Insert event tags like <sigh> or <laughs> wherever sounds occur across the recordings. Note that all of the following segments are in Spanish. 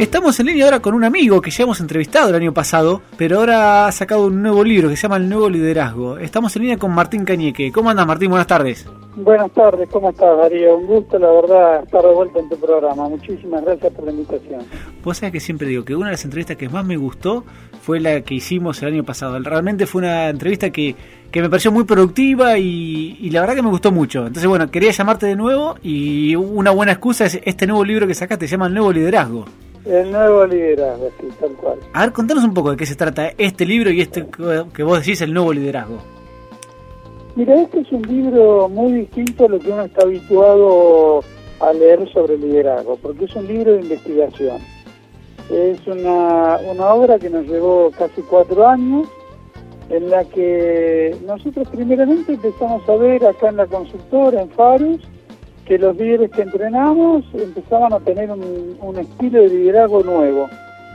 Estamos en línea ahora con un amigo que ya hemos entrevistado el año pasado, pero ahora ha sacado un nuevo libro que se llama El Nuevo Liderazgo. Estamos en línea con Martín Cañeque. ¿Cómo andas, Martín? Buenas tardes. Buenas tardes, ¿cómo estás, Darío? Un gusto, la verdad, estar de vuelta en tu programa. Muchísimas gracias por la invitación. Vos sabés que siempre digo que una de las entrevistas que más me gustó fue la que hicimos el año pasado. Realmente fue una entrevista que, que me pareció muy productiva y, y, la verdad que me gustó mucho. Entonces, bueno, quería llamarte de nuevo y una buena excusa es este nuevo libro que sacaste, se llama El Nuevo Liderazgo. El nuevo liderazgo, sí, tal cual. A ver, contanos un poco de qué se trata este libro y este que vos decís, el nuevo liderazgo. Mira, este es un libro muy distinto a lo que uno está habituado a leer sobre liderazgo, porque es un libro de investigación. Es una, una obra que nos llevó casi cuatro años, en la que nosotros primeramente empezamos a ver acá en la consultora, en Farus, que los líderes que entrenamos empezaban a tener un, estilo de liderazgo nuevo,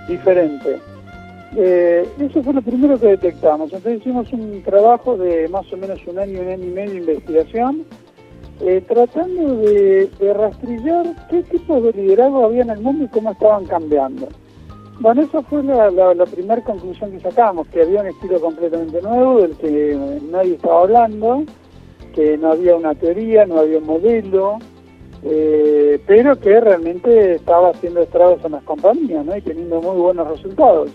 diferente. Eh, eso fue lo primero que detectamos. Entonces hicimos un trabajo de más o menos un año, un año y medio de investigación, eh, tratando de, rastrillar qué tipos de liderazgo había en el mundo y cómo estaban cambiando. Bueno, esa fue la, la primera conclusión que sacamos, que había un estilo completamente nuevo del que nadie estaba hablando, que no había una teoría, no había un modelo, eh, pero que realmente estaba haciendo estragos en las compañías ¿no? y teniendo muy buenos resultados.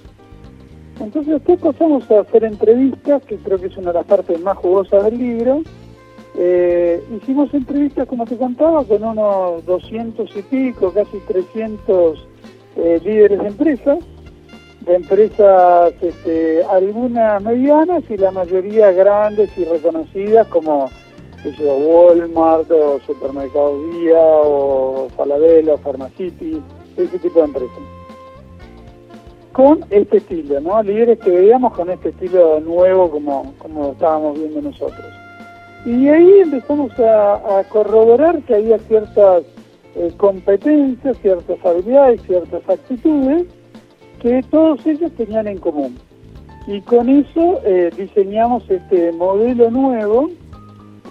Entonces después pasamos a hacer entrevistas, que creo que es una de las partes más jugosas del libro. Eh, hicimos entrevistas, como te contaba, con unos 200 y pico, casi 300 eh, líderes de empresas, de empresas este, algunas medianas y la mayoría grandes y reconocidas como yo, Walmart o Supermercado Día o Falabella o Pharmacity, ese tipo de empresas. Con este estilo, ¿no? Líderes que veíamos con este estilo nuevo como, como estábamos viendo nosotros. Y ahí empezamos a, corroborar que había ciertas eh, competencias, ciertas habilidades, ciertas actitudes que todos ellos tenían en común. Y con eso eh, diseñamos este modelo nuevo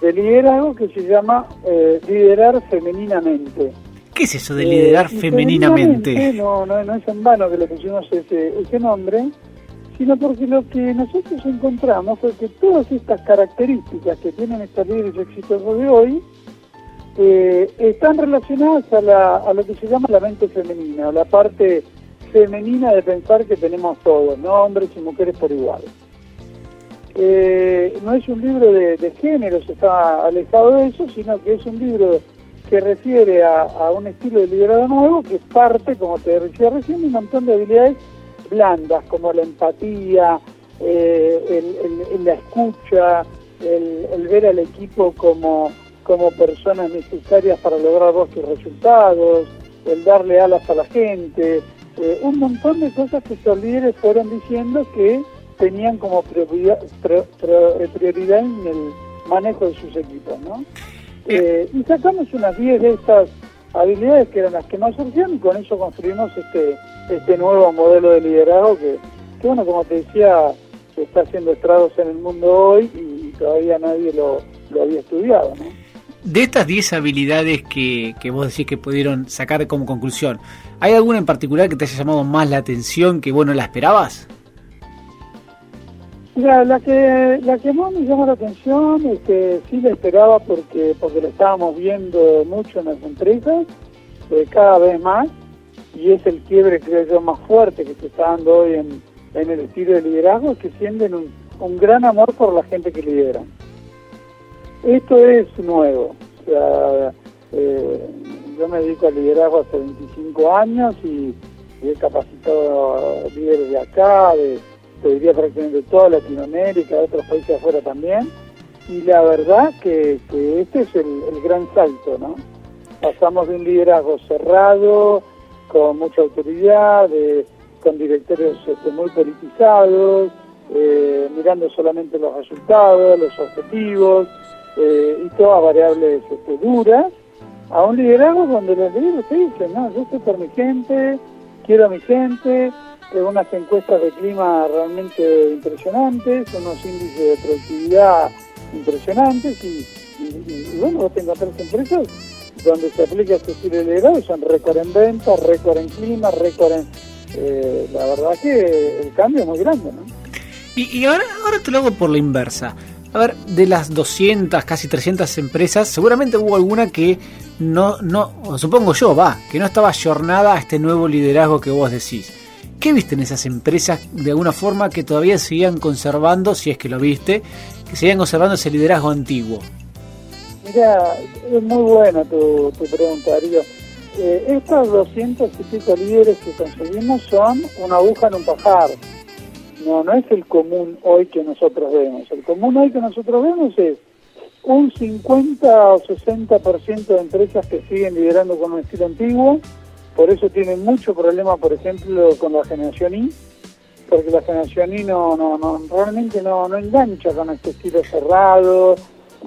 de liderazgo que se llama eh, liderar femeninamente. ¿Qué es eso de liderar eh, femeninamente? No, no, no es en vano que le pusimos ese, ese nombre, sino porque lo que nosotros encontramos fue que todas estas características que tienen estos líderes exitosos de hoy eh, están relacionadas a, la, a lo que se llama la mente femenina, la parte femenina de pensar que tenemos todos, ¿no? hombres y mujeres por igual. Eh, no es un libro de, de género, se está alejado de eso, sino que es un libro que refiere a, un estilo de liderazgo nuevo que parte, como te decía recién, de un montón de habilidades blandas, como la empatía, eh, el, la escucha, el, ver al equipo como, como personas necesarias para lograr vos tus resultados, el darle alas a la gente, eh, un montón de cosas que estos líderes fueron diciendo que tenían como prioridad, eh, prioridad en el manejo de sus equipos, ¿no? Eh, y sacamos unas 10 de estas habilidades que eran las que más surgían y con eso construimos este este nuevo modelo de liderazgo que, que bueno, como te decía, se está haciendo estragos en el mundo hoy y todavía nadie lo, lo había estudiado, ¿no? De estas 10 habilidades que, que vos decís que pudieron sacar como conclusión, ¿hay alguna en particular que te haya llamado más la atención que bueno la esperabas? La que, la que más me llama la atención es que sí la esperaba porque, porque lo estábamos viendo mucho en las empresas, eh, cada vez más, y es el quiebre, creo yo, más fuerte que se está dando hoy en, en el estilo de liderazgo, que sienten un, un gran amor por la gente que lideran. Esto es nuevo, o sea, eh, yo me dedico al liderazgo hace 25 años y, y he capacitado líderes de acá, de te diría prácticamente toda Latinoamérica, de otros países afuera también, y la verdad que, este es el, gran salto, ¿no? Pasamos de un liderazgo cerrado, con mucha autoridad, con directorios este, muy politizados, eh, mirando solamente los resultados, los objetivos eh, y todas variables este, duras, a un liderazgo donde los líderes te dicen, no, yo estoy por mi gente, quiero a mi gente, unas encuestas de clima realmente impresionantes, unos índices de productividad impresionantes y, bueno, vos te empresas donde se aplica este estilo de liderazgo son récord en ventas, récord en clima, récord en... Eh, la verdad que el cambio es muy grande, ¿no? Y, ahora, ahora te lo hago por la inversa. A ver, de las 200, casi 300 empresas, seguramente hubo alguna que no, no, supongo yo, va, que no estaba ayornada a este nuevo liderazgo que vos decís. ¿Qué viste en esas empresas de alguna forma que todavía seguían conservando, si es que lo viste, que seguían conservando ese liderazgo antiguo? Mira, es muy buena tu, pregunta, Darío. Eh, estos 200 y pico líderes que conseguimos son una aguja en un pajar no, no es el común hoy que nosotros vemos. El común hoy que nosotros vemos es un 50 o 60% de empresas que siguen liderando con un estilo antiguo, por eso tienen mucho problema, por ejemplo, con la generación I, porque la generación I no, no, realmente no, no engancha con este estilo cerrado,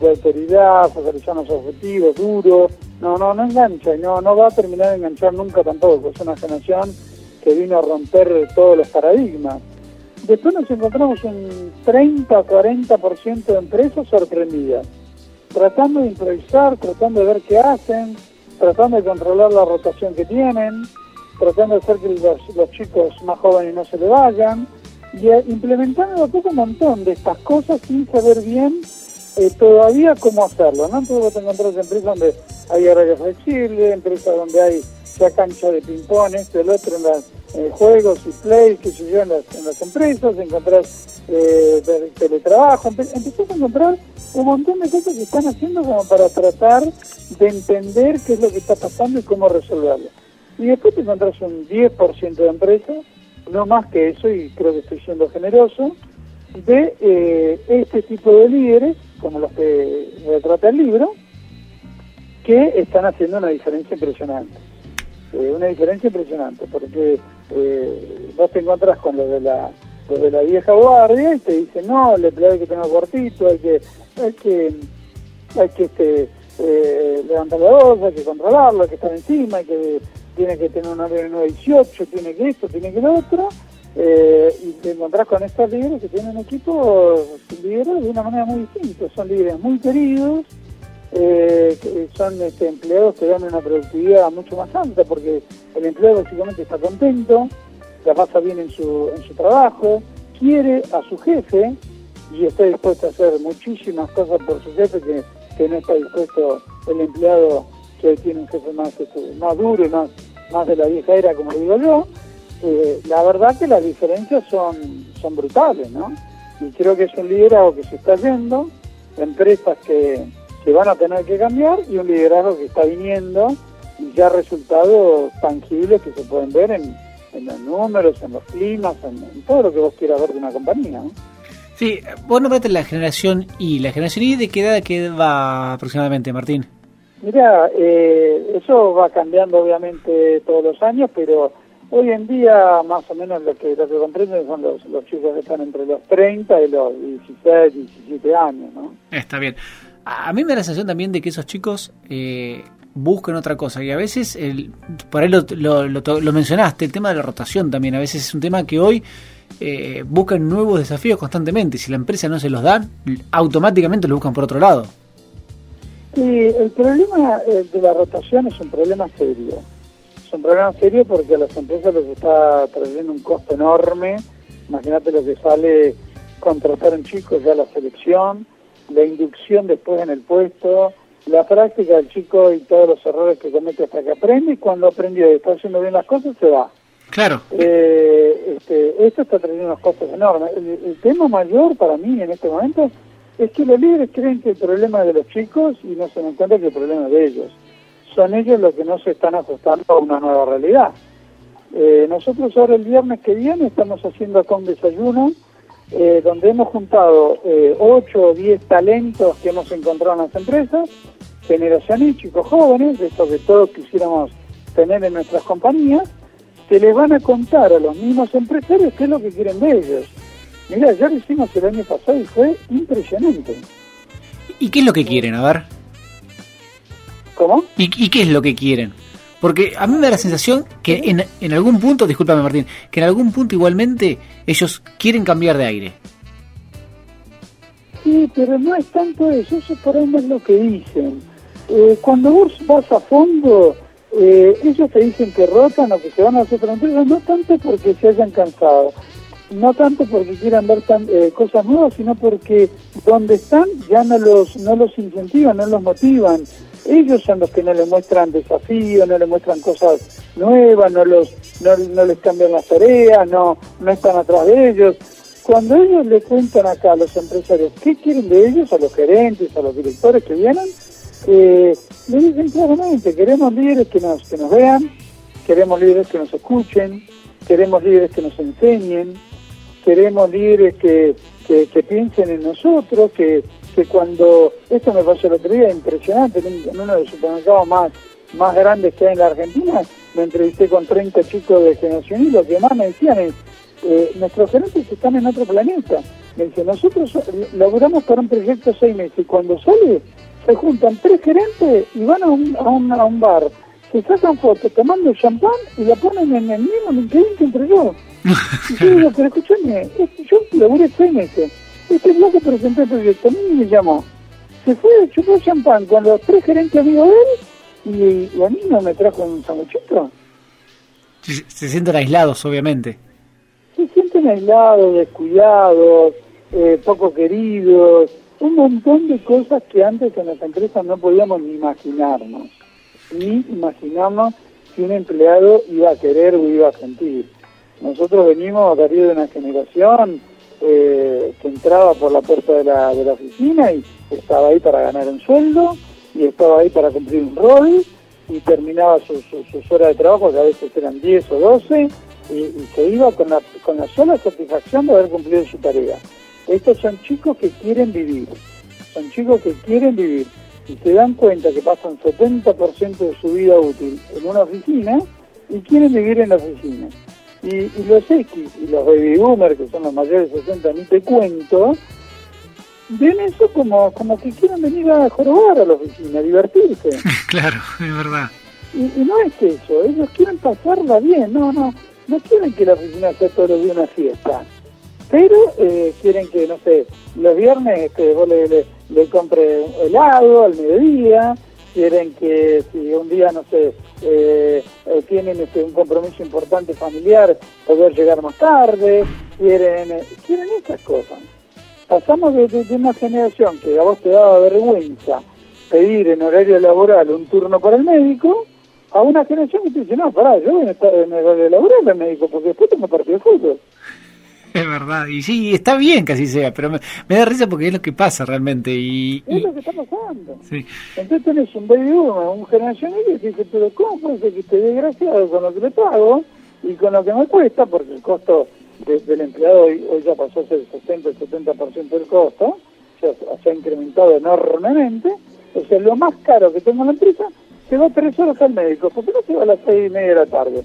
de autoridad, focalizar los objetivos, duro, no, no, no engancha y no, no va a terminar de enganchar nunca tampoco, es una generación que vino a romper todos los paradigmas. Después nos encontramos un 30-40% de empresas sorprendidas, tratando de improvisar, tratando de ver qué hacen, tratando de controlar la rotación que tienen, tratando de hacer que los, chicos más jóvenes no se le vayan, y eh, implementando un montón de estas cosas sin saber bien eh, todavía cómo hacerlo. ¿no? Entonces vos te encontrás empresas donde hay horario flexible, empresas donde hay ya cancha de ping-pong, esto, el otro en las eh, juegos y play que se llevan en las, empresas, encontrar eh, teletrabajo, empezás a encontrar un montón de cosas que están haciendo como para tratar de entender qué es lo que está pasando y cómo resolverlo. Y después te encontrás un 10% de empresas, no más que eso, y creo que estoy siendo generoso, de eh, este tipo de líderes, como los que retrata el libro, que están haciendo una diferencia impresionante. Eh, una diferencia impresionante, porque eh, vos te encontrás con lo de la de la vieja guardia y te dicen, no, el empleado hay que tener cortito, hay que hay que hay que este, eh, levantar la voz, hay que controlarlo, hay que estar encima, hay que tiene que tener una horario 918, tiene que esto, tiene que lo otro, eh, y te encontrás con estos líderes que tienen equipos líderes de una manera muy distinta, son líderes muy queridos, eh, son este, empleados que dan una productividad mucho más alta porque el empleado básicamente está contento, la pasa bien en su, en su trabajo, quiere a su jefe y está dispuesto a hacer muchísimas cosas por su jefe que, no está dispuesto el empleado que tiene un jefe más, este, más duro y más, más de la vieja era, como digo yo. Eh, la verdad que las diferencias son, son brutales, ¿no? Y creo que es un liderazgo que se está yendo, empresas que, que van a tener que cambiar y un liderazgo que está viniendo y ya resultados tangibles que se pueden ver en, los números, en los climas, en, todo lo que vos quieras ver de una compañía. ¿no? Sí, vos nombraste la generación Y. ¿La generación Y de qué edad va aproximadamente, Martín? Mira, eh, eso va cambiando obviamente todos los años, pero hoy en día más o menos lo que, lo que comprenden son los, los chicos que están entre los 30 y los 16, 17 años, ¿no? Está bien a mí me da la sensación también de que esos chicos eh, buscan otra cosa y a veces, el, por ahí lo, lo, mencionaste, el tema de la rotación también, a veces es un tema que hoy eh, buscan nuevos desafíos constantemente. Si la empresa no se los da, automáticamente lo buscan por otro lado. Sí, el problema eh, de la rotación es un problema serio. Es un problema serio porque a las empresas les está trayendo un costo enorme. Imagínate lo que sale contratar a un chico ya la selección, la inducción después en el puesto, la práctica del chico y todos los errores que comete hasta que aprende y cuando aprendió y está haciendo bien las cosas se va. Claro. Eh, este, esto está trayendo unos costos enormes. El, tema mayor para mí en este momento es que los líderes creen que el problema es de los chicos y no se dan cuenta que el problema es de ellos. Son ellos los que no se están ajustando a una nueva realidad. Eh, nosotros ahora el viernes que viene estamos haciendo acá un desayuno eh, donde hemos juntado eh, 8 o 10 talentos que hemos encontrado en las empresas, generación y chicos jóvenes, de estos que todos quisiéramos tener en nuestras compañías, que les van a contar a los mismos empresarios qué es lo que quieren de ellos. Mira, ya lo hicimos el año pasado y fue impresionante. ¿Y qué es lo que quieren? A ver. ¿Cómo? ¿Y, y qué es lo que quieren? Porque a mí me da la sensación que en, en algún punto, discúlpame Martín, que en algún punto igualmente ellos quieren cambiar de aire. Sí, pero no es tanto eso, eso por ahí no es lo que dicen. eh, cuando vos vas a fondo, eh, ellos te dicen que rotan o que se van a otra empresa, no tanto porque se hayan cansado, no tanto porque quieran ver tan, eh, cosas nuevas, sino porque donde están ya no los, no los incentivan, no los motivan. Ellos son los que no les muestran desafíos, no les muestran cosas nuevas, no, los, no, no les cambian las tareas, no, no están atrás de ellos. Cuando ellos le cuentan acá a los empresarios qué quieren de ellos, a los gerentes, a los directores que vienen, eh, le dicen claramente, queremos líderes que nos, que nos vean, queremos líderes que nos escuchen, queremos líderes que nos enseñen, queremos líderes que, que, piensen en nosotros, que, que cuando, esto me pasó el otro día, impresionante, en uno de los supermercados más, más grandes que hay en la Argentina, me entrevisté con 30 chicos de generación y lo que más me decían es, eh, nuestros gerentes están en otro planeta. Me dice, nosotros logramos para un proyecto seis meses y cuando sale se juntan tres gerentes y van a un, a un, a un bar, se sacan fotos tomando champán y la ponen en el mismo LinkedIn que entre yo. <laughs> y yo digo, pero escúchame, yo laburé seis meses. Este bloque presenté el proyecto, a mí me llamó. Se fue, chupó champán con los tres gerentes amigos de él y, a mí no me trajo un sanguchito. Se, se sienten aislados, obviamente. Se sienten aislados, descuidados, eh, poco queridos, un montón de cosas que antes en las empresas no podíamos ni imaginarnos, ni imaginarnos si un empleado iba a querer o iba a sentir. Nosotros venimos a de una generación eh, que entraba por la puerta de la, de la oficina y estaba ahí para ganar un sueldo y estaba ahí para cumplir un rol y terminaba sus horas de trabajo, que a veces eran 10 o 12, y, y se iba con la, con la sola satisfacción de haber cumplido su tarea. Estos son chicos que quieren vivir, son chicos que quieren vivir y se dan cuenta que pasan 70% de su vida útil en una oficina y quieren vivir en la oficina. Y, los X y los baby boomers, que son los mayores de 60, ni te cuento, ven eso como, como que quieren venir a jorobar a la oficina, a divertirse. <laughs> claro, es verdad. Y, y, no es eso, ellos quieren pasarla bien, no, no, no quieren que la oficina sea todos los días una fiesta pero eh, quieren que, no sé, los viernes este, vos le, le, le compre helado al mediodía, quieren que si un día, no sé, eh, eh, tienen este, un compromiso importante familiar, poder llegar más tarde, quieren, quieren esas cosas. Pasamos de, de, una generación que a vos te daba vergüenza pedir en horario laboral un turno para el médico, a una generación que te dice, no, pará, yo voy a estar en horario laboral el médico, porque después tengo partido de fútbol. <laughs> Es verdad, y sí, está bien que así sea, pero me, da risa porque es lo que pasa realmente. Y, Es lo que está pasando. Sí. Entonces tenés un baby boomer, un generación y dice, pero ¿cómo puede ser que esté desgraciado con lo que le pago y con lo que me cuesta? Porque el costo del empleado hoy, ya pasó a ser el 60, el 70% del costo, sea, se ha incrementado enormemente. O sea, lo más caro que tengo en la empresa se va tres horas al médico, porque no se va a las seis y media de la tarde.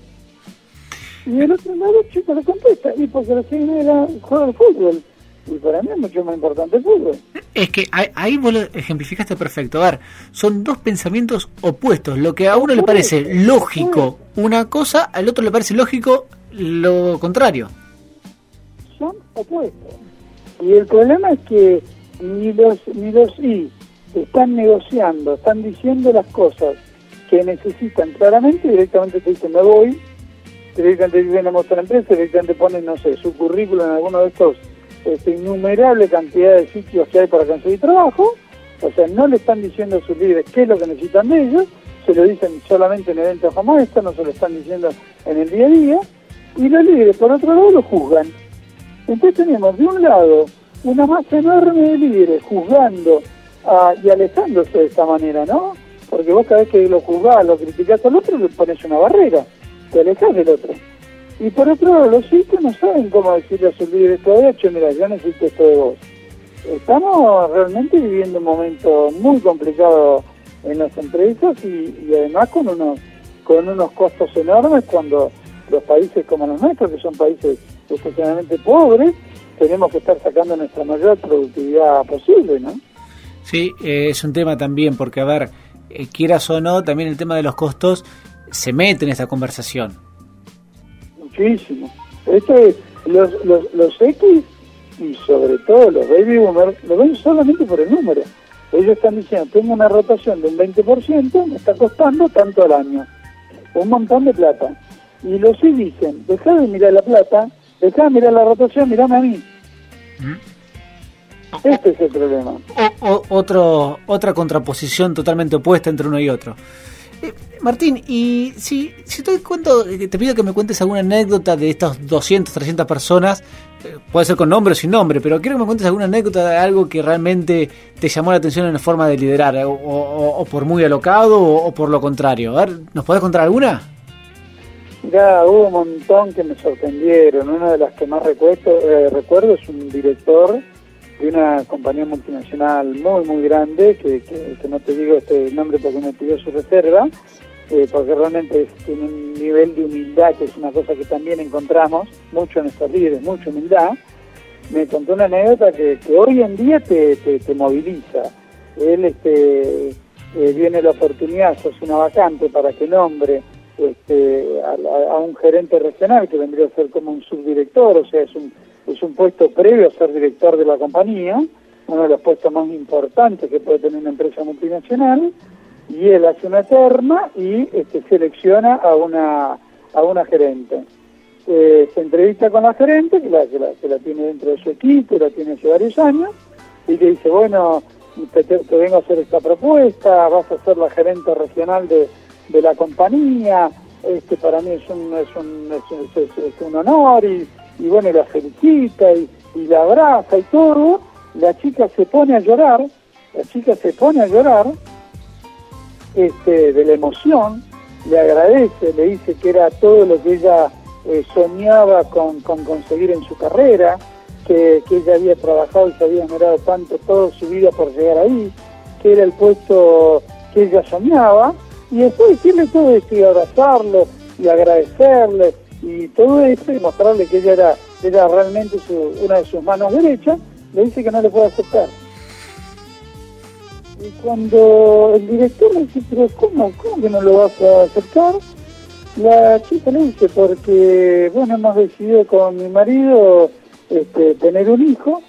Y el otro lado, chico, le contesta, y porque la seis era juego de fútbol. Y para mí es mucho más importante el fútbol. Es que ahí vos lo ejemplificaste perfecto. A ver, son dos pensamientos opuestos. Lo que a uno le parece lógico una cosa, al otro le parece lógico lo contrario. Son opuestos. Y el problema es que ni los, ni los I están negociando, están diciendo las cosas que necesitan claramente, directamente te dicen me voy, directamente dicen a mostrar empresa, directamente ponen, no sé, su currículum en alguno de estos este, innumerable cantidad de sitios que hay para conseguir trabajo, o sea, no le están diciendo a sus líderes qué es lo que necesitan de ellos, se lo dicen solamente en eventos como estos, no se lo están diciendo en el día a día, y los líderes, por otro lado, lo juzgan. Entonces tenemos, de un lado, una masa enorme de líderes juzgando y alejándose de esta manera, ¿no? Porque vos cada vez que lo juzgás, lo criticás al otro, le pones una barrera te alejas del otro. Y por otro lado, los hijos no saben cómo decirle a sus líderes todavía, che, mira, yo necesito esto de vos. Estamos realmente viviendo un momento muy complicado en las empresas y, además con unos, con unos costos enormes cuando los países como los nuestros, que son países especialmente pobres, tenemos que estar sacando nuestra mayor productividad posible, ¿no? Sí, eh, es un tema también, porque a ver, eh, quieras o no, también el tema de los costos se mete en esta conversación. Muchísimo. Esto es, los, los, los X y sobre todo los baby boomers lo ven solamente por el número. Ellos están diciendo, tengo una rotación de un 20%, me está costando tanto al año. Un montón de plata. Y los sí dicen, deja de mirar la plata, deja de mirar la rotación, mirame a mí. ¿Mm? Este es el problema. otro, otra contraposición totalmente opuesta entre uno y otro. Eh, Martín, y si, si te cuento, eh, te pido que me cuentes alguna anécdota de estas 200, 300 personas, eh, puede ser con nombre o sin nombre, pero quiero que me cuentes alguna anécdota de algo que realmente te llamó la atención en la forma de liderar, o, por muy alocado o, por lo contrario. A ver, ¿nos podés contar alguna? Ya, hubo un montón que me sorprendieron. Una de las que más recuerdo, recuerdo es un director de una compañía multinacional muy, muy grande, que, que, no te digo este nombre porque me pidió su reserva, eh, porque realmente tiene un nivel de humildad, que es una cosa que también encontramos mucho en estos líderes, mucha humildad. Me contó una anécdota que, que hoy en día te, te, moviliza. Él este, eh, viene la oportunidad, sos una vacante para que nombre este, a, a un gerente regional, que vendría a ser como un subdirector, o sea, es un es un puesto previo a ser director de la compañía, uno de los puestos más importantes que puede tener una empresa multinacional, y él hace una terna y este, selecciona a una, a una gerente. Eh, se entrevista con la gerente, que la, que la, tiene dentro de su equipo, la tiene hace varios años, y le dice, bueno, te, vengo a hacer esta propuesta, vas a ser la gerente regional de, de la compañía, este para mí es un, es un, es un honor y y bueno, la felicita y, la abraza y todo, la chica se pone a llorar, la chica se pone a llorar este, de la emoción, le agradece, le dice que era todo lo que ella eh, soñaba con, conseguir en su carrera, que, ella había trabajado y se había generado tanto toda su vida por llegar ahí, que era el puesto que ella soñaba, y después decirle todo esto y abrazarlo y agradecerle y todo esto y mostrarle que ella era, era realmente una de sus manos derechas, le dice que no le puede aceptar. Y cuando el director le dice, pero ¿cómo, cómo que no lo vas a aceptar? La chica le dice, porque bueno, hemos decidido con mi marido este, tener un hijo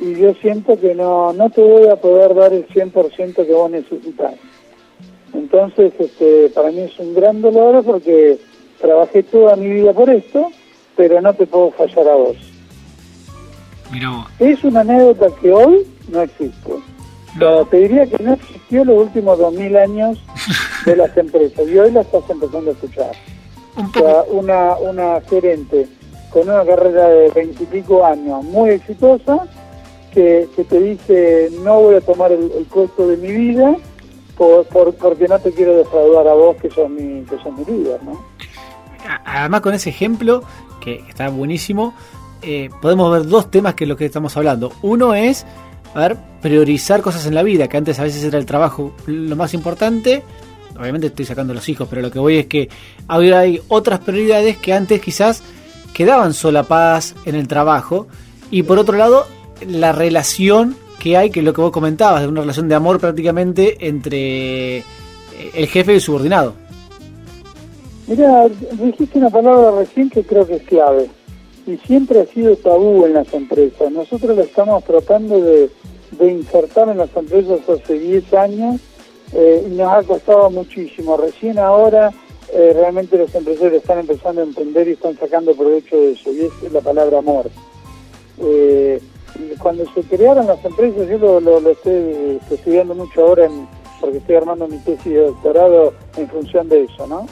y yo siento que no, no te voy a poder dar el 100% que vos necesitas. Entonces, este, para mí es un gran dolor porque trabajé toda mi vida por esto, pero no te puedo fallar a vos. Es una anécdota que hoy no existe. te diría que no existió los últimos dos mil años <laughs> de las empresas y hoy la estás empezando a escuchar. una, una gerente con una carrera de veintipico años muy exitosa que, te dice no voy a tomar el, puesto de mi vida por, porque no te quiero defraudar a vos que sos mi, que sos mi líder, ¿no? Además con ese ejemplo, que está buenísimo, eh, podemos ver dos temas que es lo que estamos hablando. Uno es, a ver, priorizar cosas en la vida, que antes a veces era el trabajo lo más importante. Obviamente estoy sacando los hijos, pero lo que voy es que ahora hay otras prioridades que antes quizás quedaban solapadas en el trabajo. Y por otro lado, la relación que hay, que es lo que vos comentabas, de una relación de amor prácticamente entre eh, el jefe y el subordinado. Mira, dijiste una palabra recién que creo que es clave y siempre ha sido tabú en las empresas. Nosotros lo estamos tratando de, insertar en las empresas hace 10 años eh, y nos ha costado muchísimo. Recién ahora eh, realmente los empresarios están empezando a entender y están sacando provecho de eso y es la palabra amor. Eh, cuando se crearon las empresas, yo lo, estoy, estudiando mucho ahora porque estoy armando mi tesis de doctorado en función de eso, ¿no?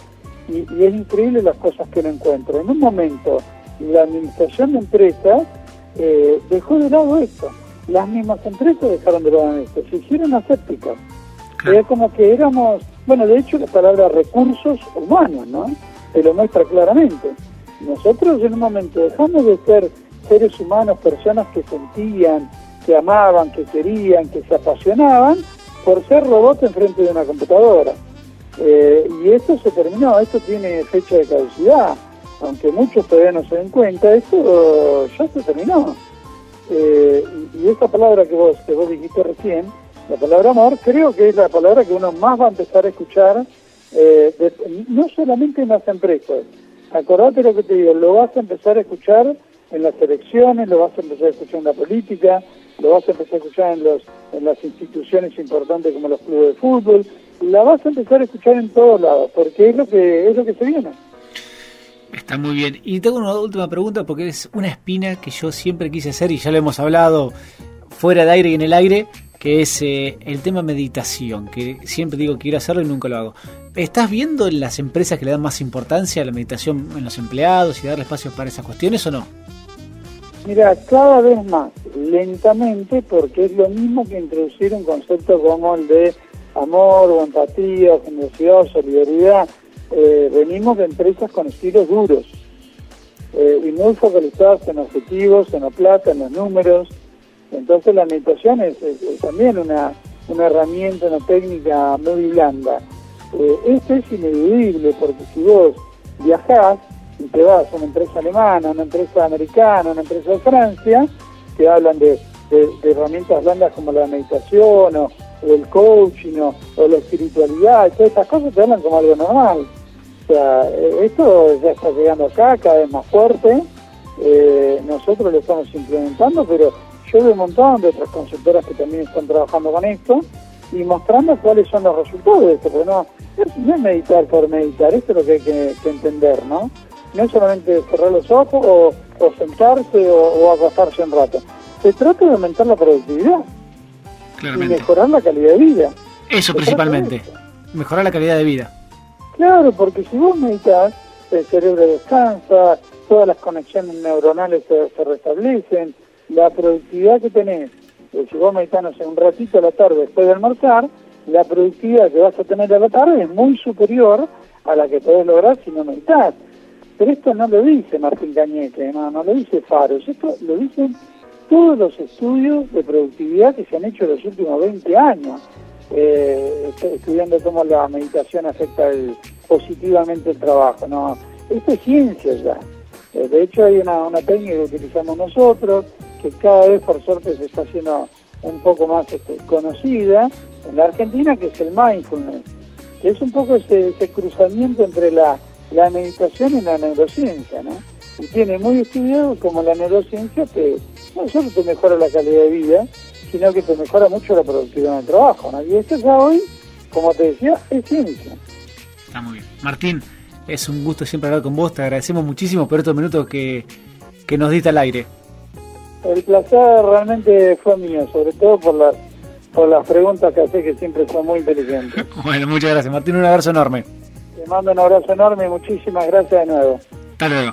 Y, es increíble las cosas que no encuentro. En un momento, la administración de empresas eh, dejó de lado esto. Las mismas empresas dejaron de lado esto, se hicieron asépticas. Es como que éramos, bueno, de hecho la palabra recursos humanos, ¿no? Te lo muestra claramente. Nosotros en un momento dejamos de ser seres humanos, personas que sentían, que amaban, que querían, que se apasionaban, por ser robots enfrente de una computadora. Eh, y esto se terminó, esto tiene fecha de caducidad, aunque muchos todavía no se den cuenta, esto ya se terminó. Eh, y, esta palabra que vos, que vos dijiste recién, la palabra amor, creo que es la palabra que uno más va a empezar a escuchar, eh, no solamente en las empresas. Acordate lo que te digo, lo vas a empezar a escuchar en las elecciones, lo vas a empezar a escuchar en la política, lo vas a empezar a escuchar en, los, en las instituciones importantes como los clubes de fútbol, la vas a empezar a escuchar en todos lados, porque es lo que, es lo que se viene. Está muy bien. Y tengo una última pregunta porque es una espina que yo siempre quise hacer y ya lo hemos hablado fuera de aire y en el aire, que es eh, el tema meditación, que siempre digo que quiero hacerlo y nunca lo hago. ¿Estás viendo en las empresas que le dan más importancia a la meditación en los empleados y darle espacios para esas cuestiones o no? Mira, cada vez más, lentamente, porque es lo mismo que introducir un concepto como el de amor o empatía, generosidad o solidaridad. Eh, venimos de empresas con estilos duros eh, y muy focalizados en objetivos, en la plata, en los números. Entonces la meditación es, también una, una, herramienta, una técnica muy blanda. Eh, esto es ineludible porque si vos viajás y te vas a una empresa alemana, una empresa americana, una empresa de Francia, te hablan de, herramientas blandas como la meditación o, el coaching o, la espiritualidad, todas estas cosas te hablan como algo normal. O sea, eh, esto ya está llegando acá cada vez más fuerte, eh, nosotros lo estamos implementando, pero yo veo un montón de otras consultoras que también están trabajando con esto y mostrando cuáles son los resultados de esto, porque no, es meditar por meditar, esto es lo que hay que, entender, ¿no? No es solamente cerrar los ojos o, sentarse o, acostarse un rato. Se trata de aumentar la productividad y mejorar la calidad de vida. Eso principalmente, mejorar la calidad de vida. Claro, porque si vos meditas, el cerebro descansa, todas las conexiones neuronales se, restablecen, la productividad que tenés, eh, si vos meditas no sé, un ratito a la tarde después de almorzar, la productividad que vas a tener a la tarde es muy superior a la que podés lograr si no meditas. Pero esto no lo dice Martín Cañete, no, no lo dice Faros, esto lo dicen todos los estudios de productividad que se han hecho en los últimos 20 años, eh, estudiando cómo la meditación afecta positivamente el trabajo. No, esto es ciencia ya. Eh, de hecho hay una, una técnica que utilizamos nosotros, que cada vez por suerte se está haciendo un poco más este, conocida en la Argentina, que es el mindfulness, que es un poco ese, cruzamiento entre la, meditación y la neurociencia, ¿no? Y tiene muy estudiado como la neurociencia que no solo te mejora la calidad de vida, sino que te mejora mucho la productividad del trabajo, ¿no? Y esto ya hoy, como te decía, es ciencia. Está muy bien. Martín, es un gusto siempre hablar con vos, te agradecemos muchísimo por estos minutos que, que nos diste al aire. El placer realmente fue mío, sobre todo por las, por las preguntas que hace que siempre son muy inteligentes. <laughs> bueno, muchas gracias. Martín, un abrazo enorme. Te mando un abrazo enorme y muchísimas gracias de nuevo. Hasta luego.